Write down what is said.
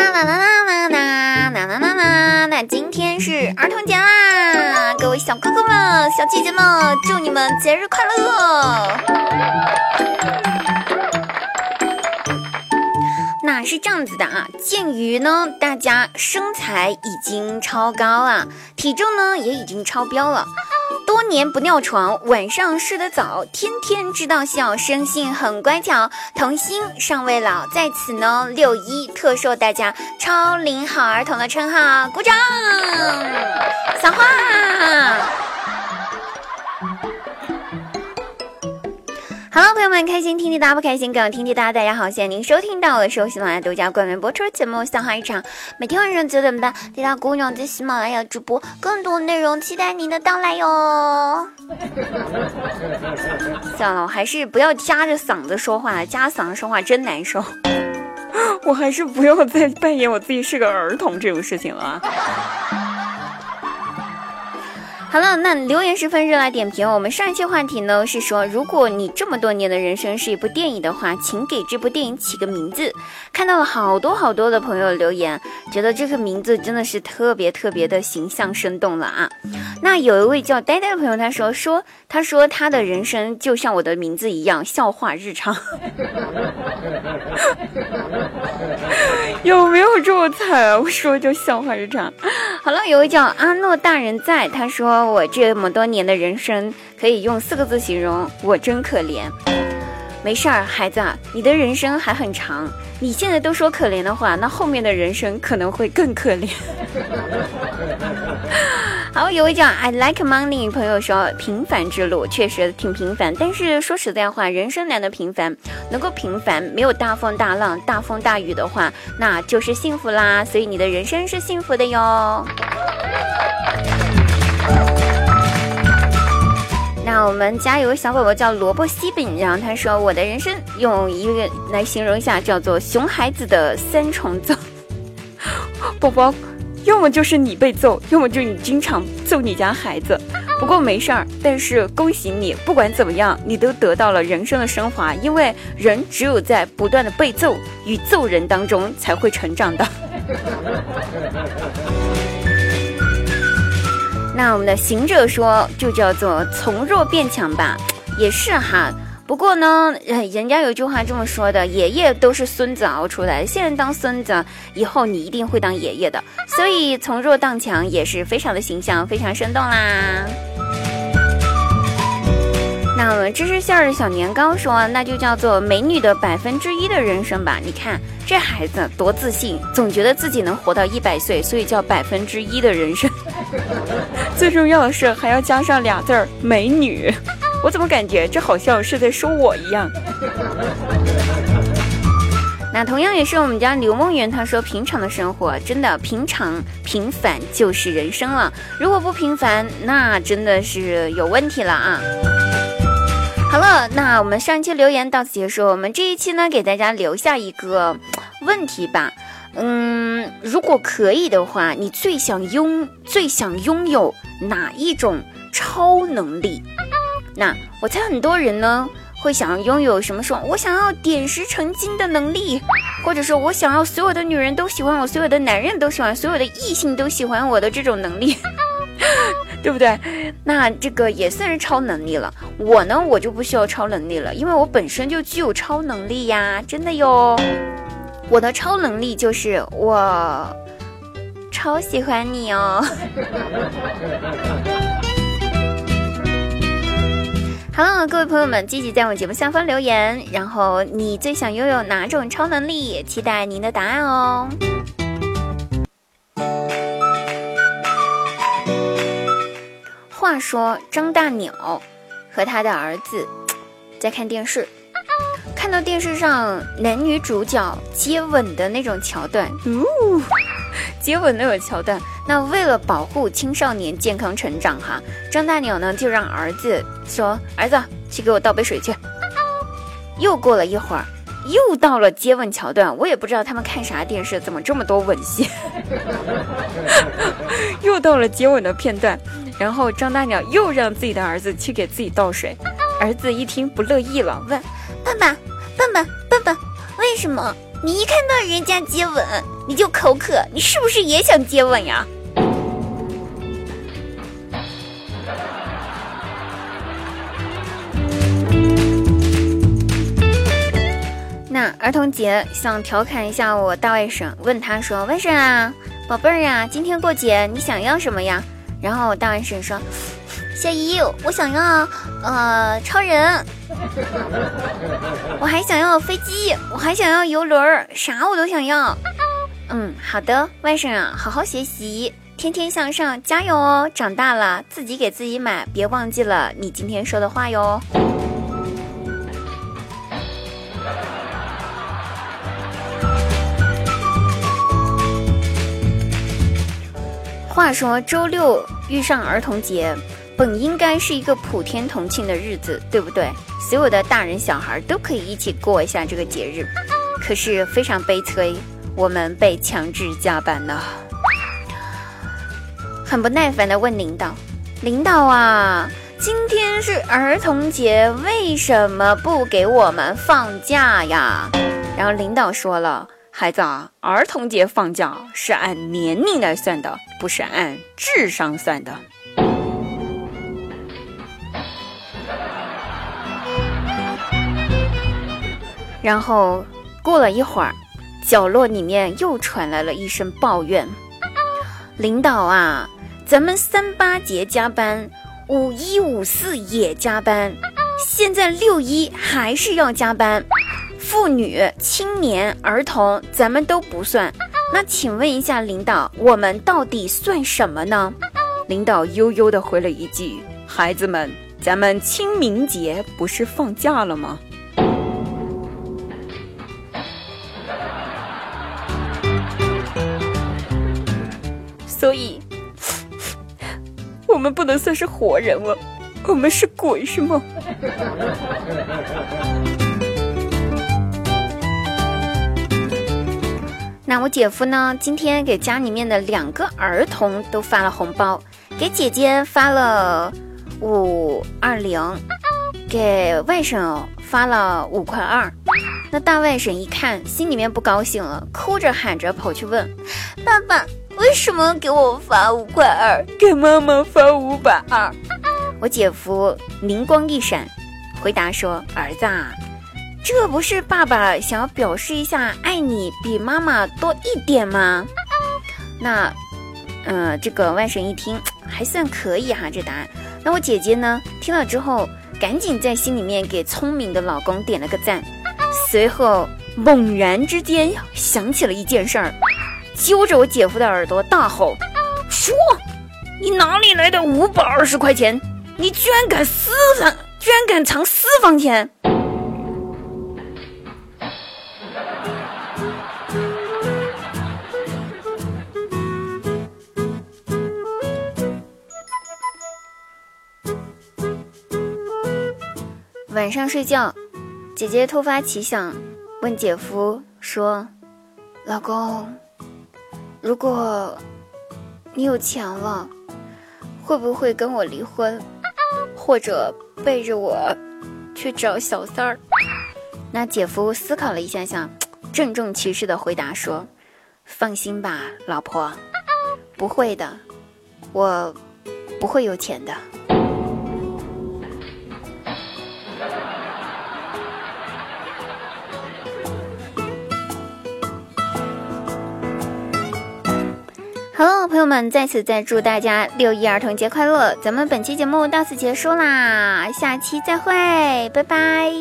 啦啦啦啦啦啦啦啦啦！那今天是儿童节啦，各位小哥哥们、小姐姐们，祝你们节日快乐！那是这样子的啊，鉴于呢大家身材已经超高了，体重呢也已经超标了。年不尿床，晚上睡得早，天天知道笑，生性很乖巧，童心尚未老。在此呢，六一特授大家超龄好儿童的称号，鼓掌！Hello，朋友们，开心听滴答不开心更要听滴答。大家好，现在您收听到的是喜马拉雅独家冠名播出节目《笑话一场》，每天晚上九点半，滴答姑娘在喜马拉雅直播，更多内容期待您的到来哟。算了，我还是不要夹着嗓子说话了，夹嗓子说话真难受。我还是不要再扮演我自己是个儿童这种事情了。好了，那留言十分热来点评。我们上一期话题呢是说，如果你这么多年的人生是一部电影的话，请给这部电影起个名字。看到了好多好多的朋友留言，觉得这个名字真的是特别特别的形象生动了啊。那有一位叫呆呆的朋友，他说说，他说他的人生就像我的名字一样，笑话日常。有没有这么惨啊？我说就笑话日常。好了，有位叫阿诺大人在，他说。我这么多年的人生，可以用四个字形容：我真可怜。没事儿，孩子，你的人生还很长。你现在都说可怜的话，那后面的人生可能会更可怜。好，有位叫 I like money 朋友说，平凡之路确实挺平凡，但是说实在话，人生难得平凡，能够平凡，没有大风大浪、大风大雨的话，那就是幸福啦。所以你的人生是幸福的哟。那我们家有个小宝宝叫萝卜西饼，然后他说：“我的人生用一个来形容一下，叫做熊孩子的三重奏。宝宝，要么就是你被揍，要么就你经常揍你家孩子。不过没事儿，但是恭喜你，不管怎么样，你都得到了人生的升华，因为人只有在不断的被揍与揍人当中才会成长的。”那我们的行者说，就叫做从弱变强吧，也是哈。不过呢，人家有句话这么说的：爷爷都是孙子熬出来，现在当孙子，以后你一定会当爷爷的。所以从弱当强也是非常的形象，非常生动啦。那我们芝士馅儿的小年糕说，那就叫做美女的百分之一的人生吧。你看这孩子多自信，总觉得自己能活到一百岁，所以叫百分之一的人生。最重要的是还要加上俩字儿“美女”，我怎么感觉这好像是在说我一样？那同样也是我们家刘梦圆，他说平常的生活真的平常平凡就是人生了，如果不平凡，那真的是有问题了啊。好了，那我们上一期留言到此结束。我们这一期呢，给大家留下一个问题吧。嗯，如果可以的话，你最想拥最想拥有哪一种超能力？那我猜很多人呢会想要拥有什么？说我想要点石成金的能力，或者说我想要所有的女人都喜欢我，所有的男人都喜欢，所有的异性都喜欢我的这种能力。对不对？那这个也算是超能力了。我呢，我就不需要超能力了，因为我本身就具有超能力呀，真的哟。我的超能力就是我超喜欢你哦。好了，各位朋友们，积极在我节目下方留言，然后你最想拥有哪种超能力？期待您的答案哦。话说张大鸟和他的儿子 在看电视，看到电视上男女主角接吻的那种桥段，接吻那种桥段。那为了保护青少年健康成长，哈，张大鸟呢就让儿子说：“儿子，去给我倒杯水去。”又过了一会儿，又到了接吻桥段，我也不知道他们看啥电视，怎么这么多吻戏？又到了接吻的片段。然后张大鸟又让自己的儿子去给自己倒水，儿子一听不乐意了，问：“爸爸，爸爸，爸爸，为什么你一看到人家接吻，你就口渴，你是不是也想接吻呀？那儿童节想调侃一下我大外甥，问他说：“外甥啊，宝贝儿呀，今天过节你想要什么呀？”然后我大外甥说：“小姨，我想要呃超人，我还想要飞机，我还想要游轮，啥我都想要。”嗯，好的，外甥啊，好好学习，天天向上，加油哦！长大了自己给自己买，别忘记了你今天说的话哟。话说周六遇上儿童节，本应该是一个普天同庆的日子，对不对？所有的大人小孩都可以一起过一下这个节日。可是非常悲催，我们被强制加班了。很不耐烦地问领导：“领导啊，今天是儿童节，为什么不给我们放假呀？”然后领导说了。孩子啊，儿童节放假是按年龄来算的，不是按智商算的。然后过了一会儿，角落里面又传来了一声抱怨：“领导啊，咱们三八节加班，五一五四也加班，现在六一还是要加班。”妇女、青年、儿童，咱们都不算。那请问一下领导，我们到底算什么呢？领导悠悠地回了一句：“孩子们，咱们清明节不是放假了吗？”所以，我们不能算是活人了，我们是鬼，是吗？那我姐夫呢？今天给家里面的两个儿童都发了红包，给姐姐发了五二零，给外甥发了五块二。那大外甥一看，心里面不高兴了，哭着喊着跑去问爸爸：“为什么给我发五块二，给妈妈发五百二？” 我姐夫灵光一闪，回答说：“儿子。”啊。这不是爸爸想要表示一下爱你比妈妈多一点吗？那，嗯，这个外甥一听还算可以哈，这答案。那我姐姐呢，听了之后赶紧在心里面给聪明的老公点了个赞，随后猛然之间想起了一件事儿，揪着我姐夫的耳朵大吼：“说，你哪里来的五百二十块钱？你居然敢私藏，居然敢藏私房钱！”晚上睡觉，姐姐突发奇想，问姐夫说：“老公，如果你有钱了，会不会跟我离婚，或者背着我去找小三儿？”那姐夫思考了一下下，郑重其事的回答说：“放心吧，老婆，不会的，我不会有钱的。”好了，朋友们，在此再祝大家六一儿童节快乐！咱们本期节目到此结束啦，下期再会，拜拜。